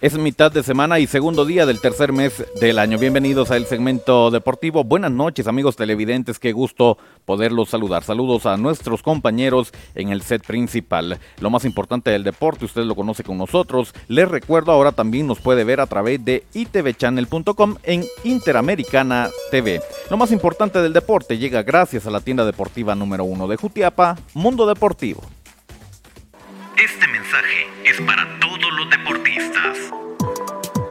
Es mitad de semana y segundo día del tercer mes del año. Bienvenidos al segmento deportivo. Buenas noches amigos televidentes, qué gusto poderlos saludar. Saludos a nuestros compañeros en el set principal. Lo más importante del deporte, usted lo conoce con nosotros. Les recuerdo, ahora también nos puede ver a través de itvchannel.com en Interamericana TV. Lo más importante del deporte llega gracias a la tienda deportiva número uno de Jutiapa, Mundo Deportivo. Este mensaje es para.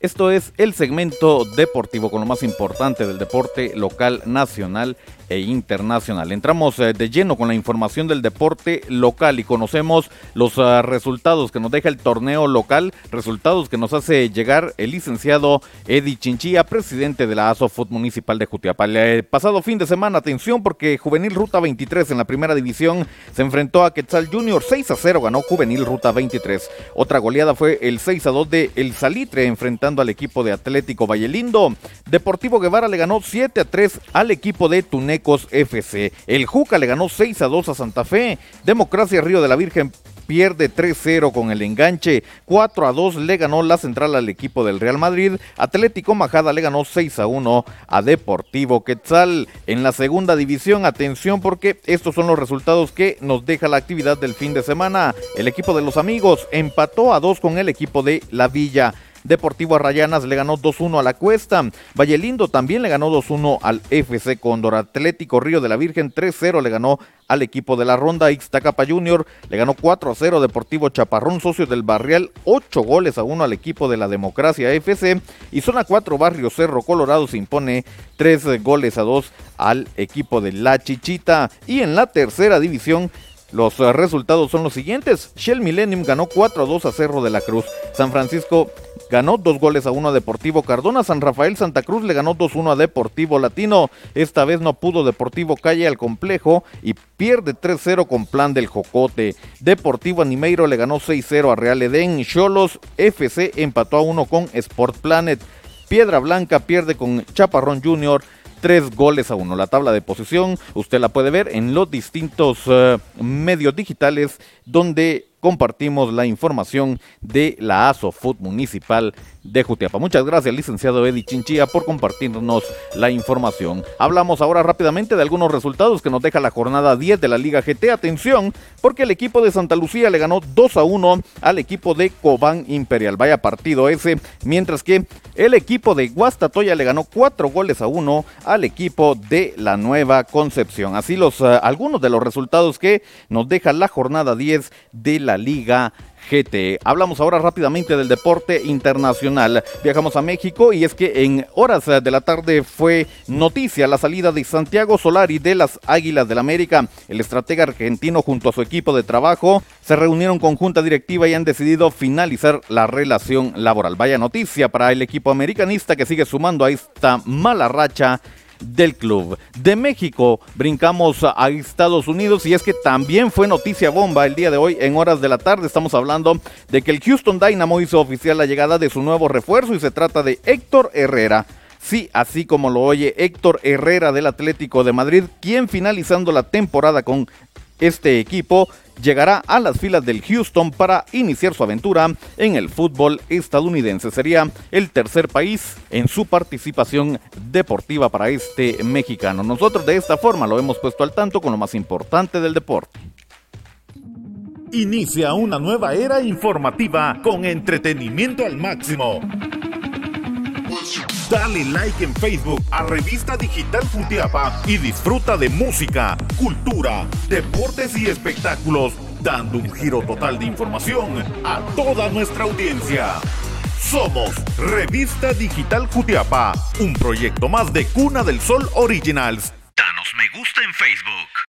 Esto es el segmento deportivo con lo más importante del deporte local, nacional e internacional. Entramos eh, de lleno con la información del deporte local y conocemos los uh, resultados que nos deja el torneo local, resultados que nos hace llegar el licenciado Eddie Chinchilla, presidente de la ASOFUT Municipal de Jutiapa. El pasado fin de semana, atención porque Juvenil Ruta 23 en la primera división se enfrentó a Quetzal Junior 6 a 0, ganó Juvenil Ruta 23. Otra goleada fue el 6 a 2 de El Salitre enfrentando al equipo de Atlético Vallelindo. Deportivo Guevara le ganó 7 a 3 al equipo de Tunec FC. El Juca le ganó 6 a 2 a Santa Fe. Democracia Río de la Virgen pierde 3-0 con el enganche. 4 a 2 le ganó la central al equipo del Real Madrid. Atlético Majada le ganó 6 a 1 a Deportivo Quetzal. En la segunda división, atención porque estos son los resultados que nos deja la actividad del fin de semana. El equipo de los amigos empató a 2 con el equipo de La Villa. Deportivo Arrayanas le ganó 2-1 a la Cuesta. Vallelindo también le ganó 2-1 al FC Condor. Atlético Río de la Virgen 3-0 le ganó al equipo de la Ronda. Ixtacapa Junior le ganó 4-0 Deportivo Chaparrón, socio del Barrial, 8 goles a 1 al equipo de la Democracia FC. Y zona 4 Barrio Cerro Colorado se impone 3 goles a 2 al equipo de La Chichita. Y en la tercera división los resultados son los siguientes. Shell Millennium ganó 4 a 2 a Cerro de la Cruz. San Francisco ganó 2 goles a 1 a Deportivo Cardona. San Rafael Santa Cruz le ganó 2-1 a Deportivo Latino. Esta vez no pudo Deportivo Calle al complejo y pierde 3-0 con plan del Jocote. Deportivo Animeiro le ganó 6-0 a Real Edén. Cholos FC empató a 1 con Sport Planet. Piedra Blanca pierde con Chaparrón Junior tres goles a uno. La tabla de posición usted la puede ver en los distintos uh, medios digitales donde compartimos la información de la ASO Food Municipal de Jutiapa. Muchas gracias, licenciado Eddie Chinchilla, por compartirnos la información. Hablamos ahora rápidamente de algunos resultados que nos deja la jornada 10 de la Liga GT. Atención, porque el equipo de Santa Lucía le ganó 2 a 1 al equipo de Cobán Imperial. Vaya partido ese, mientras que el equipo de Guastatoya le ganó 4 goles a 1 al equipo de la Nueva Concepción. Así los uh, algunos de los resultados que nos deja la jornada 10 de la Liga GT. Hablamos ahora rápidamente del deporte internacional. Viajamos a México y es que en horas de la tarde fue noticia la salida de Santiago Solari de las Águilas del América. El estratega argentino junto a su equipo de trabajo se reunieron con junta directiva y han decidido finalizar la relación laboral. Vaya noticia para el equipo americanista que sigue sumando a esta mala racha del club. De México brincamos a Estados Unidos y es que también fue noticia bomba el día de hoy en horas de la tarde. Estamos hablando de que el Houston Dynamo hizo oficial la llegada de su nuevo refuerzo y se trata de Héctor Herrera. Sí, así como lo oye Héctor Herrera del Atlético de Madrid, quien finalizando la temporada con este equipo llegará a las filas del Houston para iniciar su aventura en el fútbol estadounidense. Sería el tercer país en su participación deportiva para este mexicano. Nosotros de esta forma lo hemos puesto al tanto con lo más importante del deporte. Inicia una nueva era informativa con entretenimiento al máximo. Dale like en Facebook a Revista Digital Futiapa y disfruta de música, cultura, deportes y espectáculos, dando un giro total de información a toda nuestra audiencia. Somos Revista Digital Jutiapa, un proyecto más de Cuna del Sol Originals. Danos me gusta en Facebook.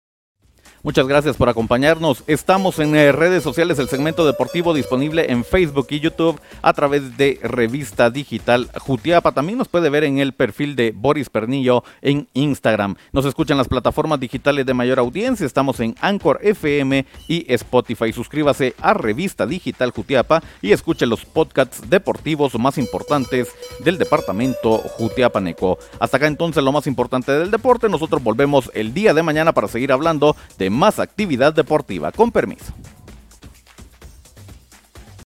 Muchas gracias por acompañarnos. Estamos en eh, redes sociales, el segmento deportivo disponible en Facebook y YouTube a través de Revista Digital Jutiapa. También nos puede ver en el perfil de Boris Pernillo en Instagram. Nos escuchan las plataformas digitales de mayor audiencia. Estamos en Anchor FM y Spotify. Suscríbase a Revista Digital Jutiapa y escuche los podcasts deportivos más importantes del departamento Jutiapaneco. Hasta acá entonces lo más importante del deporte. Nosotros volvemos el día de mañana para seguir hablando de más actividad deportiva. Con permiso.